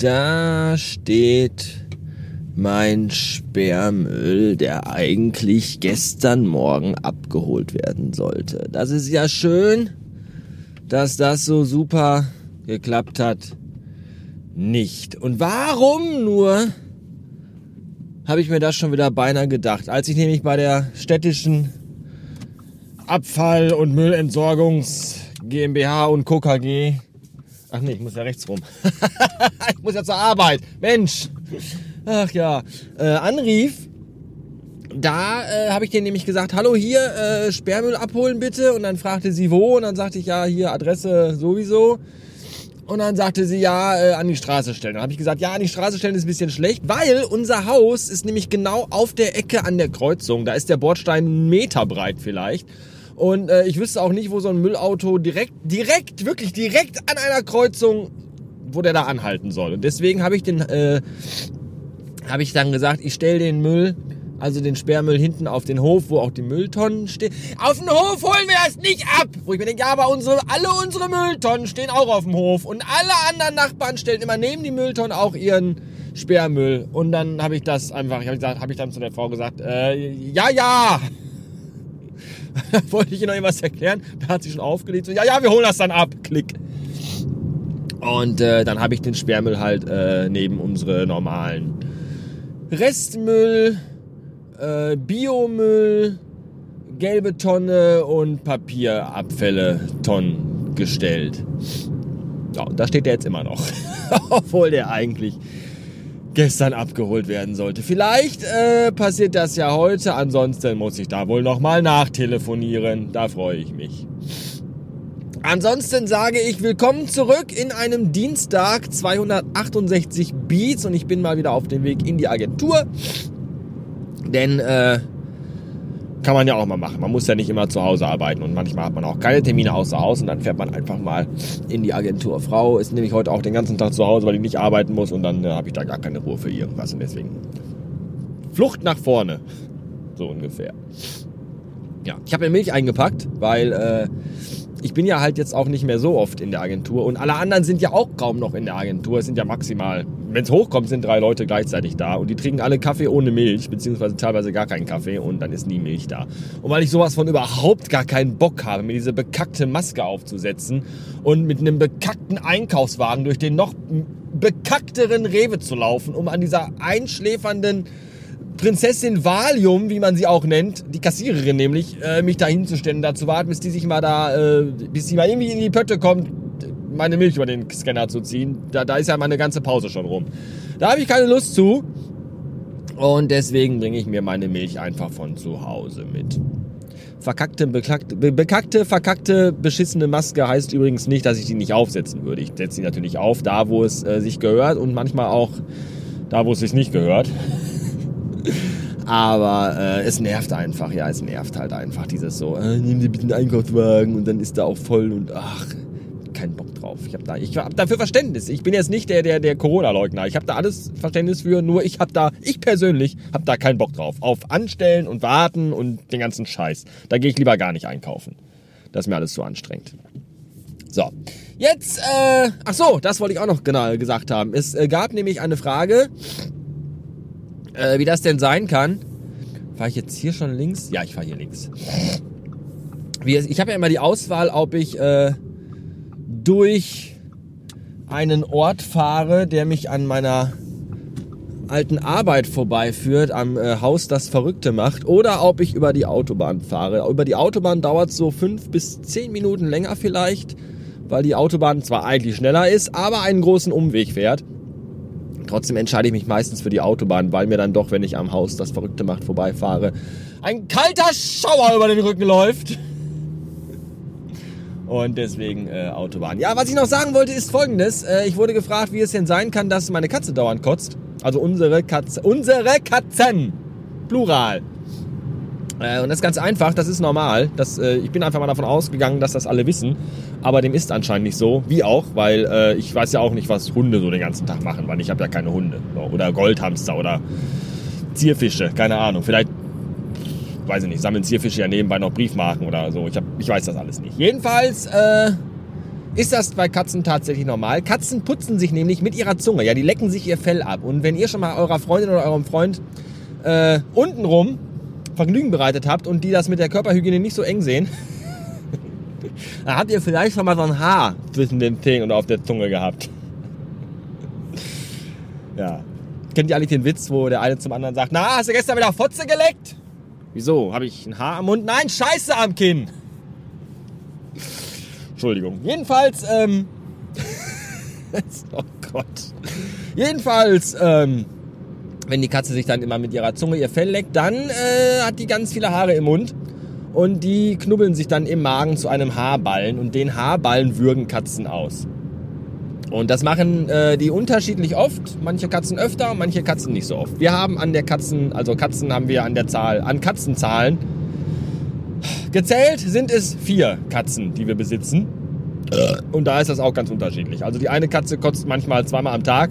Da steht mein Sperrmüll, der eigentlich gestern Morgen abgeholt werden sollte. Das ist ja schön, dass das so super geklappt hat. Nicht. Und warum nur habe ich mir das schon wieder beinahe gedacht. Als ich nämlich bei der städtischen Abfall- und Müllentsorgungs GmbH und KKG Ach nee, ich muss ja rechts rum. ich muss ja zur Arbeit. Mensch. Ach ja. Äh, anrief. Da äh, habe ich denen nämlich gesagt, hallo hier, äh, Sperrmüll abholen bitte. Und dann fragte sie wo. Und dann sagte ich, ja, hier Adresse sowieso. Und dann sagte sie, ja, äh, an die Straße stellen. Dann habe ich gesagt, ja, an die Straße stellen ist ein bisschen schlecht, weil unser Haus ist nämlich genau auf der Ecke an der Kreuzung. Da ist der Bordstein einen Meter breit vielleicht. Und äh, ich wüsste auch nicht, wo so ein Müllauto direkt, direkt, wirklich direkt an einer Kreuzung, wo der da anhalten soll. Und deswegen habe ich den, äh, habe ich dann gesagt, ich stelle den Müll, also den Sperrmüll hinten auf den Hof, wo auch die Mülltonnen stehen. Auf den Hof holen wir das nicht ab! Wo ich mir denke, ja, aber unsere, alle unsere Mülltonnen stehen auch auf dem Hof. Und alle anderen Nachbarn stellen immer neben die Mülltonnen auch ihren Sperrmüll. Und dann habe ich das einfach, habe ich, hab ich dann zu der Frau gesagt, äh, ja, ja! wollte ich ihr noch irgendwas erklären. Da hat sie schon aufgelegt. So, ja, ja, wir holen das dann ab. Klick. Und äh, dann habe ich den Sperrmüll halt äh, neben unsere normalen Restmüll, äh, Biomüll, gelbe Tonne und Papierabfälle Tonnen gestellt. Ja, und da steht der jetzt immer noch. Obwohl der eigentlich gestern abgeholt werden sollte. Vielleicht äh, passiert das ja heute, ansonsten muss ich da wohl nochmal nachtelefonieren. Da freue ich mich. Ansonsten sage ich willkommen zurück in einem Dienstag 268 Beats und ich bin mal wieder auf dem Weg in die Agentur. Denn äh, kann man ja auch mal machen. Man muss ja nicht immer zu Hause arbeiten und manchmal hat man auch keine Termine außer Haus und dann fährt man einfach mal in die Agentur. Frau ist nämlich heute auch den ganzen Tag zu Hause, weil die nicht arbeiten muss und dann äh, habe ich da gar keine Ruhe für irgendwas und deswegen Flucht nach vorne. So ungefähr. Ja, ich habe mir Milch eingepackt, weil äh, ich bin ja halt jetzt auch nicht mehr so oft in der Agentur und alle anderen sind ja auch kaum noch in der Agentur. Es sind ja maximal, wenn es hochkommt, sind drei Leute gleichzeitig da und die trinken alle Kaffee ohne Milch, beziehungsweise teilweise gar keinen Kaffee und dann ist nie Milch da. Und weil ich sowas von überhaupt gar keinen Bock habe, mir diese bekackte Maske aufzusetzen und mit einem bekackten Einkaufswagen durch den noch bekackteren Rewe zu laufen, um an dieser einschläfernden Prinzessin Valium, wie man sie auch nennt, die Kassiererin nämlich, äh, mich da hinzustellen, da zu warten, bis die sich mal da, äh, bis sie mal irgendwie in die Pötte kommt, meine Milch über den Scanner zu ziehen. Da, da ist ja meine ganze Pause schon rum. Da habe ich keine Lust zu. Und deswegen bringe ich mir meine Milch einfach von zu Hause mit. Verkackte, bekackte, bekackte, verkackte, beschissene Maske heißt übrigens nicht, dass ich die nicht aufsetzen würde. Ich setze sie natürlich auf, da wo es äh, sich gehört und manchmal auch da, wo es sich nicht gehört. Aber äh, es nervt einfach, ja, es nervt halt einfach dieses so, äh, nimm dir bitte einen Einkaufswagen und dann ist da auch voll und ach, keinen Bock drauf. Ich habe da, hab dafür Verständnis. Ich bin jetzt nicht der, der, der Corona-Leugner. Ich habe da alles Verständnis für, nur ich habe da, ich persönlich habe da keinen Bock drauf. Auf Anstellen und Warten und den ganzen Scheiß. Da gehe ich lieber gar nicht einkaufen. Das ist mir alles zu anstrengend. So, jetzt, äh, ach so, das wollte ich auch noch genau gesagt haben. Es äh, gab nämlich eine Frage, äh, wie das denn sein kann. Fahre ich jetzt hier schon links? Ja, ich fahre hier links. Wie, ich habe ja immer die Auswahl, ob ich äh, durch einen Ort fahre, der mich an meiner alten Arbeit vorbeiführt, am äh, Haus das Verrückte macht, oder ob ich über die Autobahn fahre. Über die Autobahn dauert es so fünf bis zehn Minuten länger vielleicht, weil die Autobahn zwar eigentlich schneller ist, aber einen großen Umweg fährt. Trotzdem entscheide ich mich meistens für die Autobahn, weil mir dann doch, wenn ich am Haus das Verrückte macht vorbeifahre, ein kalter Schauer über den Rücken läuft. Und deswegen äh, Autobahn. Ja, was ich noch sagen wollte, ist folgendes. Äh, ich wurde gefragt, wie es denn sein kann, dass meine Katze dauernd kotzt. Also unsere Katze. Unsere Katzen! Plural. Äh, und das ist ganz einfach, das ist normal. Das, äh, ich bin einfach mal davon ausgegangen, dass das alle wissen. Aber dem ist anscheinend nicht so. Wie auch, weil äh, ich weiß ja auch nicht, was Hunde so den ganzen Tag machen, weil ich habe ja keine Hunde. Oder Goldhamster oder Zierfische, keine Ahnung. Vielleicht, weiß ich nicht, sammeln Zierfische ja nebenbei noch Briefmarken oder so. Ich, hab, ich weiß das alles nicht. Jedenfalls, äh, ist das bei Katzen tatsächlich normal. Katzen putzen sich nämlich mit ihrer Zunge. Ja, die lecken sich ihr Fell ab. Und wenn ihr schon mal eurer Freundin oder eurem Freund äh, untenrum Vergnügen bereitet habt und die das mit der Körperhygiene nicht so eng sehen, dann habt ihr vielleicht schon mal so ein Haar zwischen den Zähnen oder auf der Zunge gehabt. Ja. Kennt ihr eigentlich den Witz, wo der eine zum anderen sagt, na, hast du gestern wieder Fotze geleckt? Wieso? Habe ich ein Haar am Mund? Nein, Scheiße am Kinn. Entschuldigung. Jedenfalls, ähm, oh Gott. Jedenfalls, ähm, wenn die Katze sich dann immer mit ihrer Zunge ihr Fell leckt, dann äh, hat die ganz viele Haare im Mund und die knubbeln sich dann im Magen zu einem Haarballen und den Haarballen würgen Katzen aus. Und das machen äh, die unterschiedlich oft. Manche Katzen öfter, manche Katzen nicht so oft. Wir haben an der Katzen, also Katzen haben wir an der Zahl, an Katzenzahlen gezählt sind es vier Katzen, die wir besitzen. Und da ist das auch ganz unterschiedlich. Also die eine Katze kotzt manchmal zweimal am Tag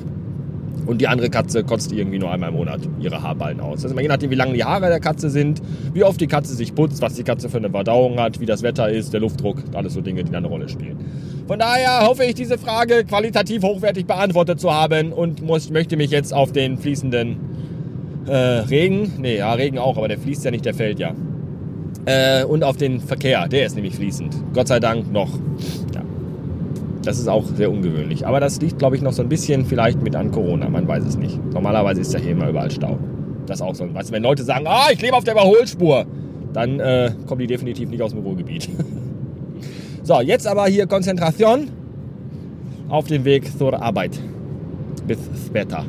und die andere Katze kotzt irgendwie nur einmal im Monat ihre Haarballen aus. Also je nachdem, wie lang die Haare der Katze sind, wie oft die Katze sich putzt, was die Katze für eine Verdauung hat, wie das Wetter ist, der Luftdruck, alles so Dinge, die da eine Rolle spielen. Von daher hoffe ich, diese Frage qualitativ hochwertig beantwortet zu haben und muss, möchte mich jetzt auf den fließenden äh, Regen, nee, ja, Regen auch, aber der fließt ja nicht, der fällt ja. Äh, und auf den Verkehr, der ist nämlich fließend. Gott sei Dank noch. Das ist auch sehr ungewöhnlich. Aber das liegt, glaube ich, noch so ein bisschen vielleicht mit an Corona. Man weiß es nicht. Normalerweise ist ja hier immer überall Stau. Das ist auch so. Weißt du, wenn Leute sagen, ah, ich lebe auf der Überholspur, dann äh, kommen die definitiv nicht aus dem Ruhrgebiet. So, jetzt aber hier Konzentration auf dem Weg zur Arbeit. Bis später.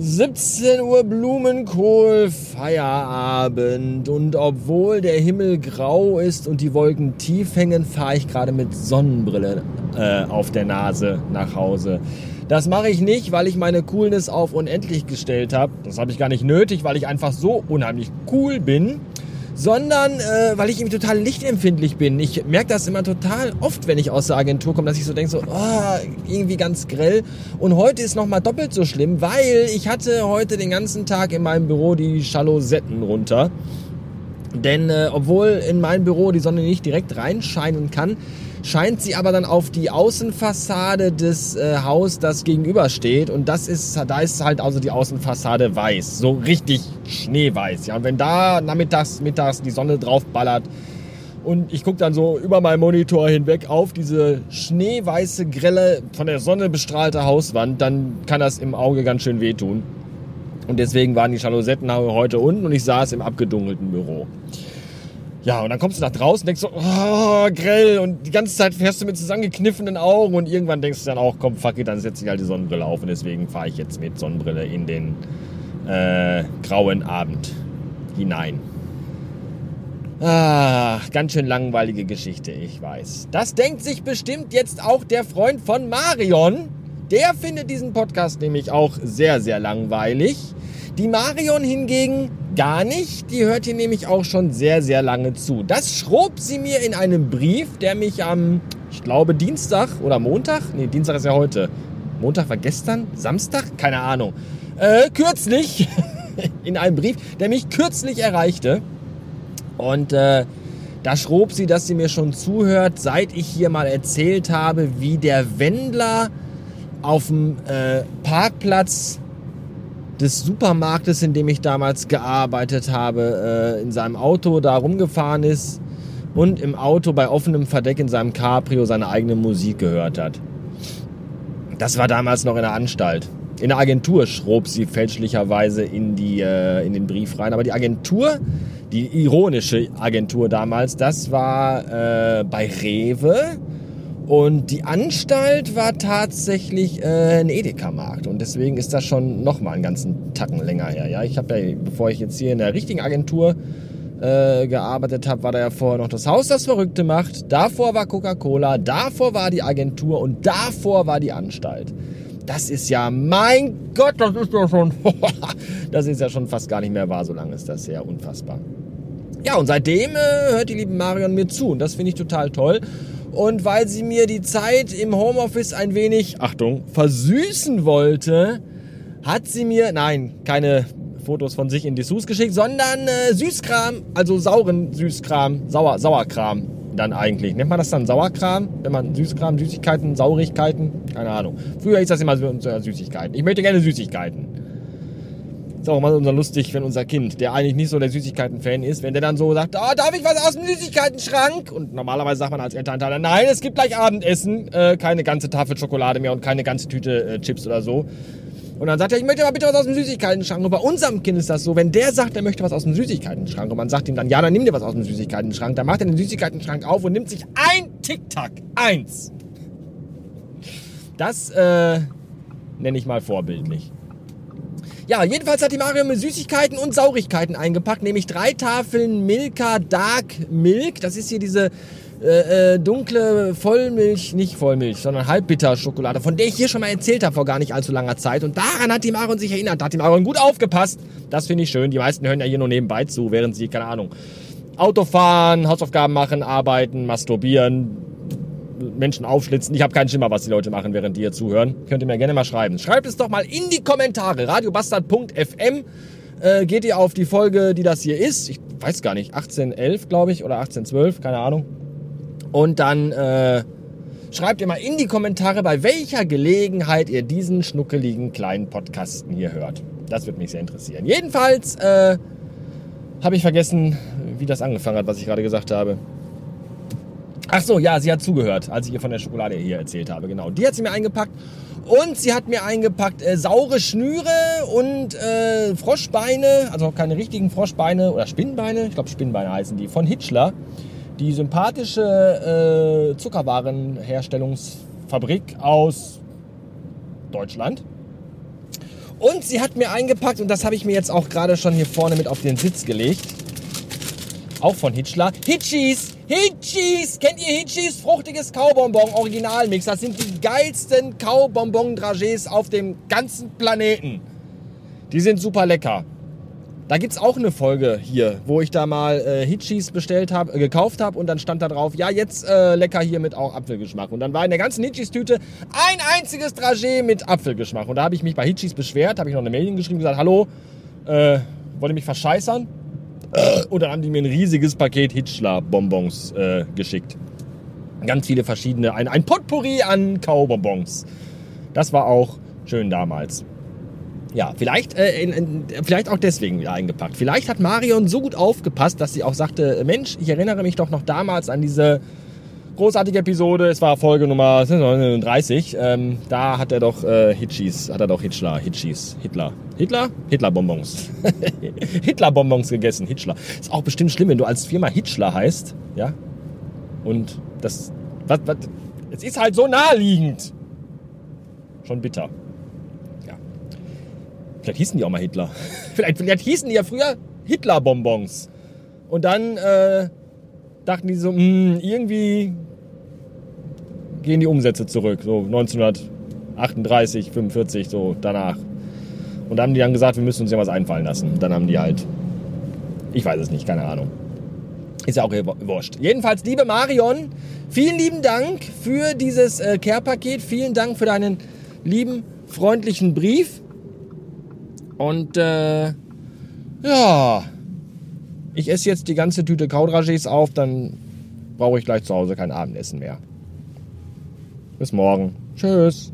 17 Uhr Blumenkohl, Feierabend. Und obwohl der Himmel grau ist und die Wolken tief hängen, fahre ich gerade mit Sonnenbrille äh, auf der Nase nach Hause. Das mache ich nicht, weil ich meine Coolness auf unendlich gestellt habe. Das habe ich gar nicht nötig, weil ich einfach so unheimlich cool bin sondern äh, weil ich eben total lichtempfindlich bin. Ich merke das immer total oft, wenn ich aus der Agentur komme, dass ich so denke, so, oh, irgendwie ganz grell. Und heute ist nochmal doppelt so schlimm, weil ich hatte heute den ganzen Tag in meinem Büro die Jalosetten runter. Denn äh, obwohl in mein Büro die Sonne nicht direkt reinscheinen kann, scheint sie aber dann auf die Außenfassade des äh, Haus, das gegenübersteht. Und das ist, da ist halt also die Außenfassade weiß. So richtig schneeweiß. Ja, und wenn da nachmittags, mittags die Sonne drauf ballert, und ich gucke dann so über meinen Monitor hinweg auf diese schneeweiße, grelle, von der Sonne bestrahlte Hauswand, dann kann das im Auge ganz schön wehtun. Und deswegen waren die Jalosetten heute unten und ich saß im abgedunkelten Büro. Ja, und dann kommst du nach draußen und denkst so, oh, grell. Und die ganze Zeit fährst du mit zusammengekniffenen Augen und irgendwann denkst du dann auch, komm, fuck it, dann setze ich halt die Sonnenbrille auf. Und deswegen fahre ich jetzt mit Sonnenbrille in den äh, grauen Abend hinein. Ah, ganz schön langweilige Geschichte, ich weiß. Das denkt sich bestimmt jetzt auch der Freund von Marion. Der findet diesen Podcast nämlich auch sehr, sehr langweilig. Die Marion hingegen gar nicht. Die hört hier nämlich auch schon sehr, sehr lange zu. Das schrob sie mir in einem Brief, der mich am, ich glaube, Dienstag oder Montag, nee, Dienstag ist ja heute. Montag war gestern? Samstag? Keine Ahnung. Äh, kürzlich in einem Brief, der mich kürzlich erreichte. Und äh, da schrob sie, dass sie mir schon zuhört, seit ich hier mal erzählt habe, wie der Wendler auf dem äh, Parkplatz des Supermarktes, in dem ich damals gearbeitet habe, äh, in seinem Auto da rumgefahren ist und im Auto bei offenem Verdeck in seinem Cabrio seine eigene Musik gehört hat. Das war damals noch in der Anstalt. In der Agentur schrob sie fälschlicherweise in, die, äh, in den Brief rein. Aber die Agentur, die ironische Agentur damals, das war äh, bei Rewe und die Anstalt war tatsächlich äh, ein Edeka-Markt und deswegen ist das schon nochmal einen ganzen Tacken länger her. Ja, ich habe ja, bevor ich jetzt hier in der richtigen Agentur äh, gearbeitet habe, war da ja vorher noch das Haus, das Verrückte macht. Davor war Coca-Cola, davor war die Agentur und davor war die Anstalt. Das ist ja, mein Gott, das ist ja schon, das ist ja schon fast gar nicht mehr wahr, so lange ist das ja unfassbar. Ja, und seitdem äh, hört die liebe Marion mir zu und das finde ich total toll. Und weil sie mir die Zeit im Homeoffice ein wenig, Achtung, versüßen wollte, hat sie mir, nein, keine Fotos von sich in Dessous geschickt, sondern äh, Süßkram, also sauren Süßkram, Sauer, Sauerkram, dann eigentlich? Nennt man das dann Sauerkram? Wenn man Süßkram, Süßigkeiten, Saurigkeiten? Keine Ahnung. Früher hieß das immer Süßigkeiten. Ich möchte gerne Süßigkeiten. Ist auch immer so lustig, wenn unser Kind, der eigentlich nicht so der Süßigkeiten-Fan ist, wenn der dann so sagt, oh, darf ich was aus dem Süßigkeiten-Schrank? Und normalerweise sagt man als Elternteil, nein, es gibt gleich Abendessen, äh, keine ganze Tafel Schokolade mehr und keine ganze Tüte äh, Chips oder so. Und dann sagt er, ich möchte mal bitte was aus dem Süßigkeiten-Schrank. Und bei unserem Kind ist das so, wenn der sagt, er möchte was aus dem Süßigkeiten-Schrank und man sagt ihm dann, ja, dann nimm dir was aus dem Süßigkeiten-Schrank, dann macht er den Süßigkeiten-Schrank auf und nimmt sich ein Tic-Tac. Eins. Das äh, nenne ich mal vorbildlich. Ja, jedenfalls hat die Mario mit Süßigkeiten und Saurigkeiten eingepackt, nämlich drei Tafeln Milka Dark Milk. Das ist hier diese äh, äh, dunkle Vollmilch, nicht Vollmilch, sondern Halbbitter-Schokolade, von der ich hier schon mal erzählt habe vor gar nicht allzu langer Zeit. Und daran hat die Marion sich erinnert. Da hat die Marion gut aufgepasst. Das finde ich schön. Die meisten hören ja hier nur nebenbei zu, während sie, keine Ahnung, Auto fahren, Hausaufgaben machen, arbeiten, masturbieren, Menschen aufschlitzen. Ich habe keinen Schimmer, was die Leute machen, während die hier zuhören. Könnt ihr mir gerne mal schreiben. Schreibt es doch mal in die Kommentare. radiobastard.fm äh, geht ihr auf die Folge, die das hier ist. Ich weiß gar nicht, 1811 glaube ich oder 1812, keine Ahnung. Und dann äh, schreibt ihr mal in die Kommentare, bei welcher Gelegenheit ihr diesen schnuckeligen kleinen Podcasten hier hört. Das würde mich sehr interessieren. Jedenfalls äh, habe ich vergessen, wie das angefangen hat, was ich gerade gesagt habe. Ach so, ja, sie hat zugehört, als ich ihr von der Schokolade hier erzählt habe. Genau, die hat sie mir eingepackt. Und sie hat mir eingepackt äh, saure Schnüre und äh, Froschbeine, also keine richtigen Froschbeine oder Spinnbeine, ich glaube Spinnbeine heißen die, von Hitchler. Die sympathische äh, Zuckerwarenherstellungsfabrik aus Deutschland. Und sie hat mir eingepackt, und das habe ich mir jetzt auch gerade schon hier vorne mit auf den Sitz gelegt, auch von Hitchler, Hitchies! Hitchis! Kennt ihr Hitchis? Fruchtiges Kaubonbon Originalmix. Das sind die geilsten Kaubonbon-Dragés auf dem ganzen Planeten. Die sind super lecker. Da gibt es auch eine Folge hier, wo ich da mal äh, Hitchis bestellt habe, äh, gekauft habe und dann stand da drauf, ja, jetzt äh, lecker hier mit auch Apfelgeschmack. Und dann war in der ganzen Hitchis-Tüte ein einziges Dragé mit Apfelgeschmack. Und da habe ich mich bei Hitchis beschwert, habe ich noch eine Mail geschrieben gesagt, hallo, äh, wollt ihr mich verscheißern? Und dann haben die mir ein riesiges Paket Hitchler-Bonbons äh, geschickt. Ganz viele verschiedene, ein, ein Potpourri an Kaubonbons. Das war auch schön damals. Ja, vielleicht, äh, in, in, vielleicht auch deswegen wieder eingepackt. Vielleicht hat Marion so gut aufgepasst, dass sie auch sagte, Mensch, ich erinnere mich doch noch damals an diese großartige Episode. Es war Folge Nummer 39. Ähm, da hat er doch äh, Hitchis, hat er doch Hitchler, Hitchis, Hitler, Hitler, Hitler-Bonbons, Hitler-Bonbons gegessen. Hitchler. Ist auch bestimmt schlimm, wenn du als Firma Hitchler heißt, ja. Und das, was, was, es ist halt so naheliegend. Schon bitter. Ja. Vielleicht hießen die auch mal Hitler. vielleicht, vielleicht hießen die ja früher Hitler-Bonbons. Und dann äh, dachten die so, mh, hm, irgendwie gehen die Umsätze zurück, so 1938, 45, so danach. Und da haben die dann gesagt, wir müssen uns ja was einfallen lassen. Dann haben die halt, ich weiß es nicht, keine Ahnung. Ist ja auch wurscht. Jedenfalls, liebe Marion, vielen lieben Dank für dieses äh, Care-Paket. Vielen Dank für deinen lieben, freundlichen Brief. Und äh, ja, ich esse jetzt die ganze Tüte Kaudragés auf, dann brauche ich gleich zu Hause kein Abendessen mehr. Bis morgen. Tschüss.